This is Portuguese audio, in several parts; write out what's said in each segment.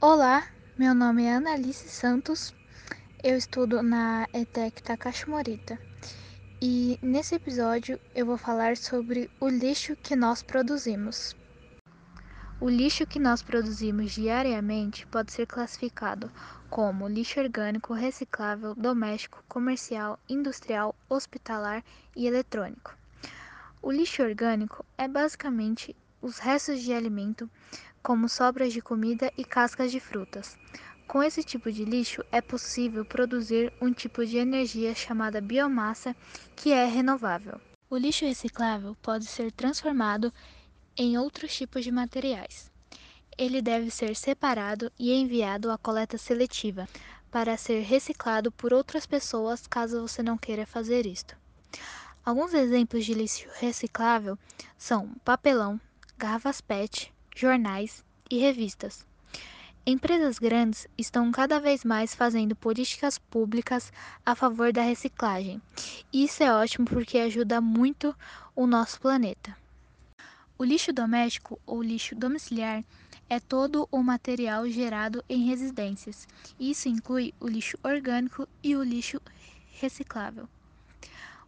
Olá, meu nome é Analice Santos, eu estudo na ETEC Takashi Morita e nesse episódio eu vou falar sobre o lixo que nós produzimos. O lixo que nós produzimos diariamente pode ser classificado como lixo orgânico, reciclável, doméstico, comercial, industrial, hospitalar e eletrônico. O lixo orgânico é basicamente os restos de alimento, como sobras de comida e cascas de frutas. Com esse tipo de lixo é possível produzir um tipo de energia chamada biomassa, que é renovável. O lixo reciclável pode ser transformado em outros tipos de materiais. Ele deve ser separado e enviado à coleta seletiva para ser reciclado por outras pessoas caso você não queira fazer isto. Alguns exemplos de lixo reciclável são papelão, garrafas PET, jornais e revistas. Empresas grandes estão cada vez mais fazendo políticas públicas a favor da reciclagem. Isso é ótimo porque ajuda muito o nosso planeta. O lixo doméstico ou lixo domiciliar é todo o material gerado em residências. Isso inclui o lixo orgânico e o lixo reciclável.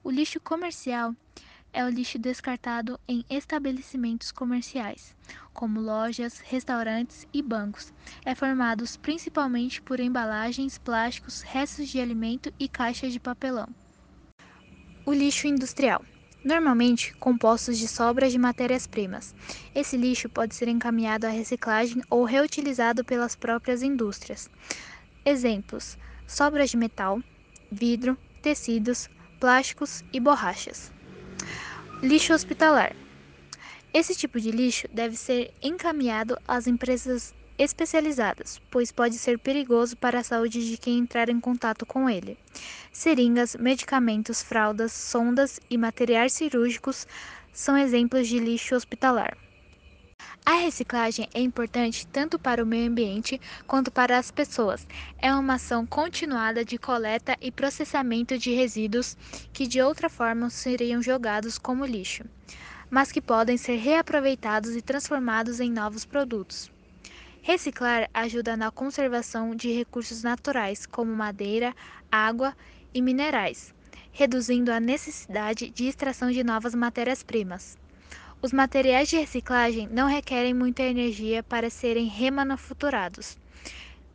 O lixo comercial é o lixo descartado em estabelecimentos comerciais, como lojas, restaurantes e bancos. É formado principalmente por embalagens, plásticos, restos de alimento e caixas de papelão. O lixo industrial normalmente compostos de sobras de matérias-primas. Esse lixo pode ser encaminhado à reciclagem ou reutilizado pelas próprias indústrias. Exemplos: sobras de metal, vidro, tecidos, plásticos e borrachas. Lixo hospitalar. Esse tipo de lixo deve ser encaminhado às empresas especializadas, pois pode ser perigoso para a saúde de quem entrar em contato com ele. Seringas, medicamentos, fraldas, sondas e materiais cirúrgicos são exemplos de lixo hospitalar. A reciclagem é importante tanto para o meio ambiente quanto para as pessoas. É uma ação continuada de coleta e processamento de resíduos que de outra forma seriam jogados como lixo, mas que podem ser reaproveitados e transformados em novos produtos. Reciclar ajuda na conservação de recursos naturais, como madeira, água e minerais, reduzindo a necessidade de extração de novas matérias-primas. Os materiais de reciclagem não requerem muita energia para serem remanufaturados,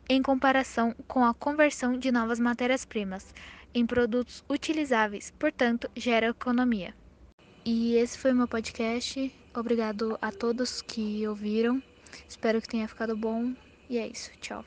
em comparação com a conversão de novas matérias-primas em produtos utilizáveis, portanto, gera economia. E esse foi o meu podcast. Obrigado a todos que ouviram. Espero que tenha ficado bom. E é isso. Tchau.